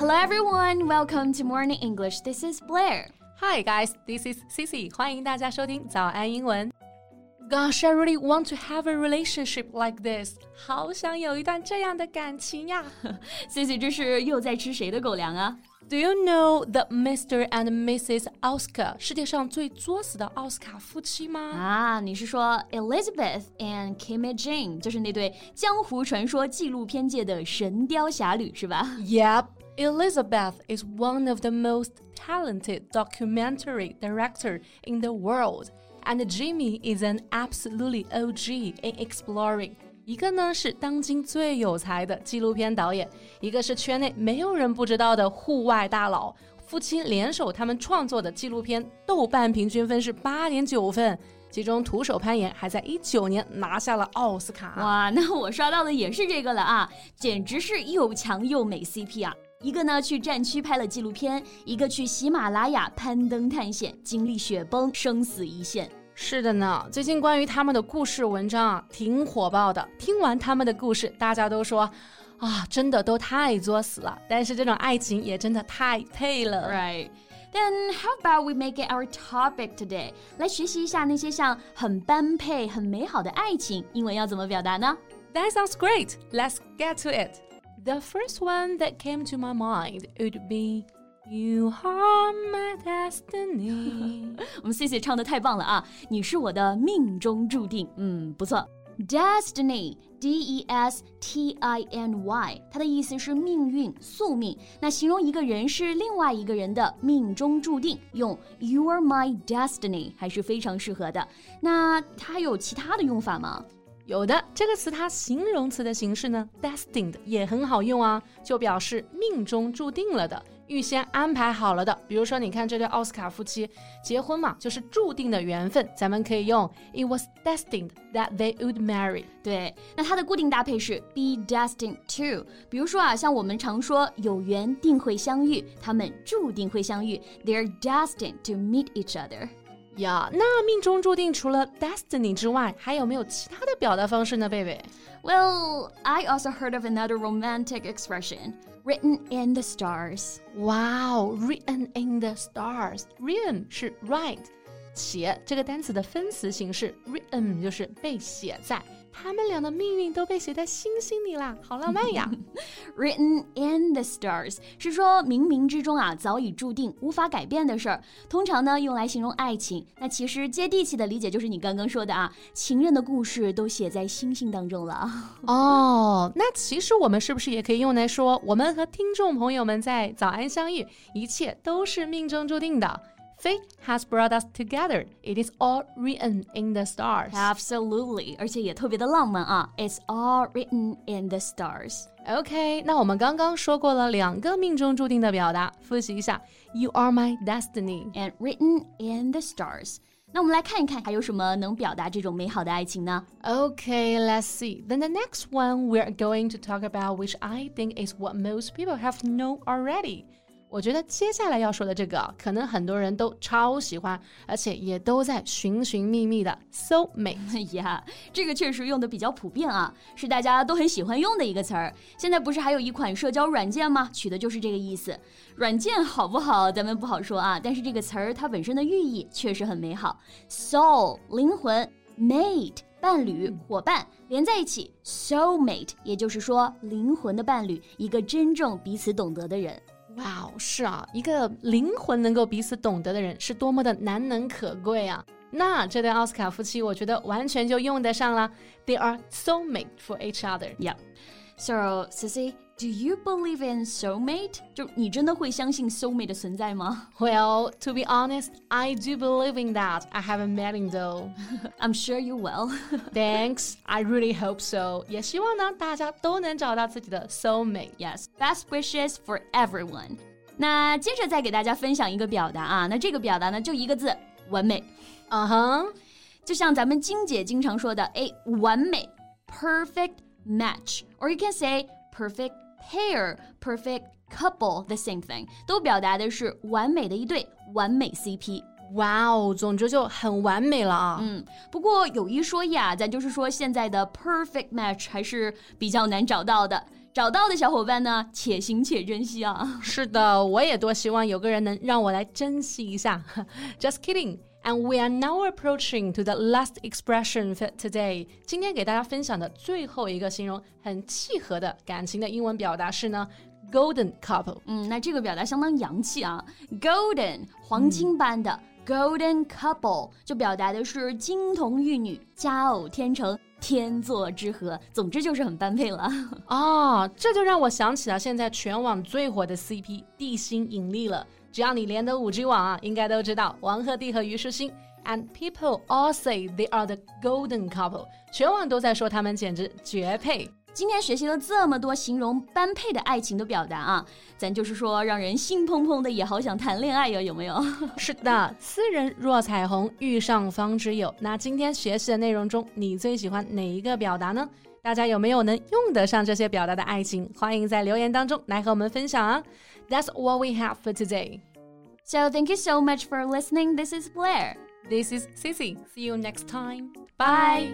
Hello everyone, welcome to Morning English. This is Blair. Hi guys, this is Cici. 欢迎大家收听早安英文。Gosh, I really want to have a relationship like this. 好想有一段这样的感情呀。Cici，这是又在吃谁的狗粮啊？Do you know the Mr. and Mrs. Oscar 世界上最作死的奥斯卡夫妻吗？啊，你是说 Elizabeth and Kimmy Jane，就是那对江湖传说纪录片界的神雕侠侣是吧？Yep. Elizabeth is one of the most talented documentary director in the world, and Jimmy is an absolutely OG in exploring. 一个呢是当今最有才的纪录片导演，一个是圈内没有人不知道的户外大佬。夫妻联手，他们创作的纪录片豆瓣平均分是八点九分，其中徒手攀岩还在一九年拿下了奥斯卡。哇，那我刷到的也是这个了啊，简直是又强又美 CP 啊！一个呢去战区拍了纪录片，一个去喜马拉雅攀登探险，经历雪崩，生死一线。是的呢，最近关于他们的故事文章啊，挺火爆的。听完他们的故事，大家都说，啊，真的都太作死了。但是这种爱情也真的太配了，right? Then how about we make it our topic today？来学习一下那些像很般配、很美好的爱情，英文要怎么表达呢？That sounds great. Let's get to it. The first one that came to my mind would be. You are my destiny。我们 C C 唱的太棒了啊！你是我的命中注定。嗯，不错。Destiny，D E S T I N Y，它的意思是命运、宿命。那形容一个人是另外一个人的命中注定，用 You are my destiny 还是非常适合的。那它还有其他的用法吗？有的，这个词它形容词的形式呢，destined 也很好用啊，就表示命中注定了的。预先安排好了的，比如说，你看这对奥斯卡夫妻结婚嘛，就是注定的缘分，咱们可以用 It was destined that they would marry。对，那它的固定搭配是 be destined to。比如说啊，像我们常说有缘定会相遇，他们注定会相遇，They're destined to meet each other。呀，那命中注定除了 destiny 之外，还有没有其他的表达方式呢，贝贝？Well, I also heard of another romantic expression written in the stars. Wow, written in the stars. Written 是 write，写这个单词的分词形式 written 就是被写在。 他们俩的命运都被写在星星里啦，好浪漫呀！Written in the stars 是说冥冥之中啊，早已注定、无法改变的事儿。通常呢，用来形容爱情。那其实接地气的理解就是你刚刚说的啊，情人的故事都写在星星当中了。哦，那其实我们是不是也可以用来说，我们和听众朋友们在早安相遇，一切都是命中注定的 ？Fate has brought us together. It is all written in the stars. Absolutely，而且也特别的浪漫啊。It's all written in the stars. OK，那我们刚刚说过了两个命中注定的表达，复习一下。You are my destiny and written in the stars. 那我们来看一看还有什么能表达这种美好的爱情呢？Okay, let's see. Then the next one we're going to talk about, which I think is what most people have known already. 我觉得接下来要说的这个，可能很多人都超喜欢，而且也都在寻寻觅觅的 soul mate。哎呀，这个确实用的比较普遍啊，是大家都很喜欢用的一个词儿。现在不是还有一款社交软件吗？取的就是这个意思。软件好不好，咱们不好说啊，但是这个词儿它本身的寓意确实很美好。soul 灵魂，mate 伴侣伙伴，连在一起，soul mate 也就是说灵魂的伴侣，一个真正彼此懂得的人。哇哦，是啊，一个灵魂能够彼此懂得的人是多么的难能可贵啊！那这对奥斯卡夫妻，我觉得完全就用得上了。They are so made for each other. Yeah. So, Sissy, do you believe in soulmate？就你真的会相信 soulmate 的存在吗？Well, to be honest, I do believe in that. I haven't met him though. I'm sure you will. Thanks. I really hope so. 也希望呢，大家都能找到自己的 soulmate. Yes, best wishes for everyone. 那接着再给大家分享一个表达啊，那这个表达呢就一个字，完美。嗯哼，就像咱们金姐经常说的，哎，完美，perfect。match, or you can say perfect pair, perfect couple, the same thing，都表达的是完美的一对，完美 CP。哇哦，总之就很完美了啊。嗯，不过有一说一啊，咱就是说现在的 perfect match 还是比较难找到的。找到的小伙伴呢，且行且珍惜啊。是的，我也多希望有个人能让我来珍惜一下。Just kidding. And we are now approaching to the last expression for today. 今天给大家分享的最后一个形容很契合的感情的英文表达是呢，golden couple。嗯，那这个表达相当洋气啊，golden 黄金般的、嗯、golden couple 就表达的是金童玉女、佳偶天成。天作之合，总之就是很般配了啊！这就让我想起了现在全网最火的 CP 地心引力了。只要你连的五 G 网啊，应该都知道王鹤棣和虞书欣。And people all say they are the golden couple，全网都在说他们简直绝配。今天学习了这么多形容般配的爱情的表达啊，咱就是说让人心怦怦的也好想谈恋爱哟，有没有？是的，斯人若彩虹，遇上方知有。那今天学习的内容中，你最喜欢哪一个表达呢？大家有没有能用得上这些表达的爱情？欢迎在留言当中来和我们分享啊。That's what we have for today. So thank you so much for listening. This is Blair. This is Cici. See you next time. Bye.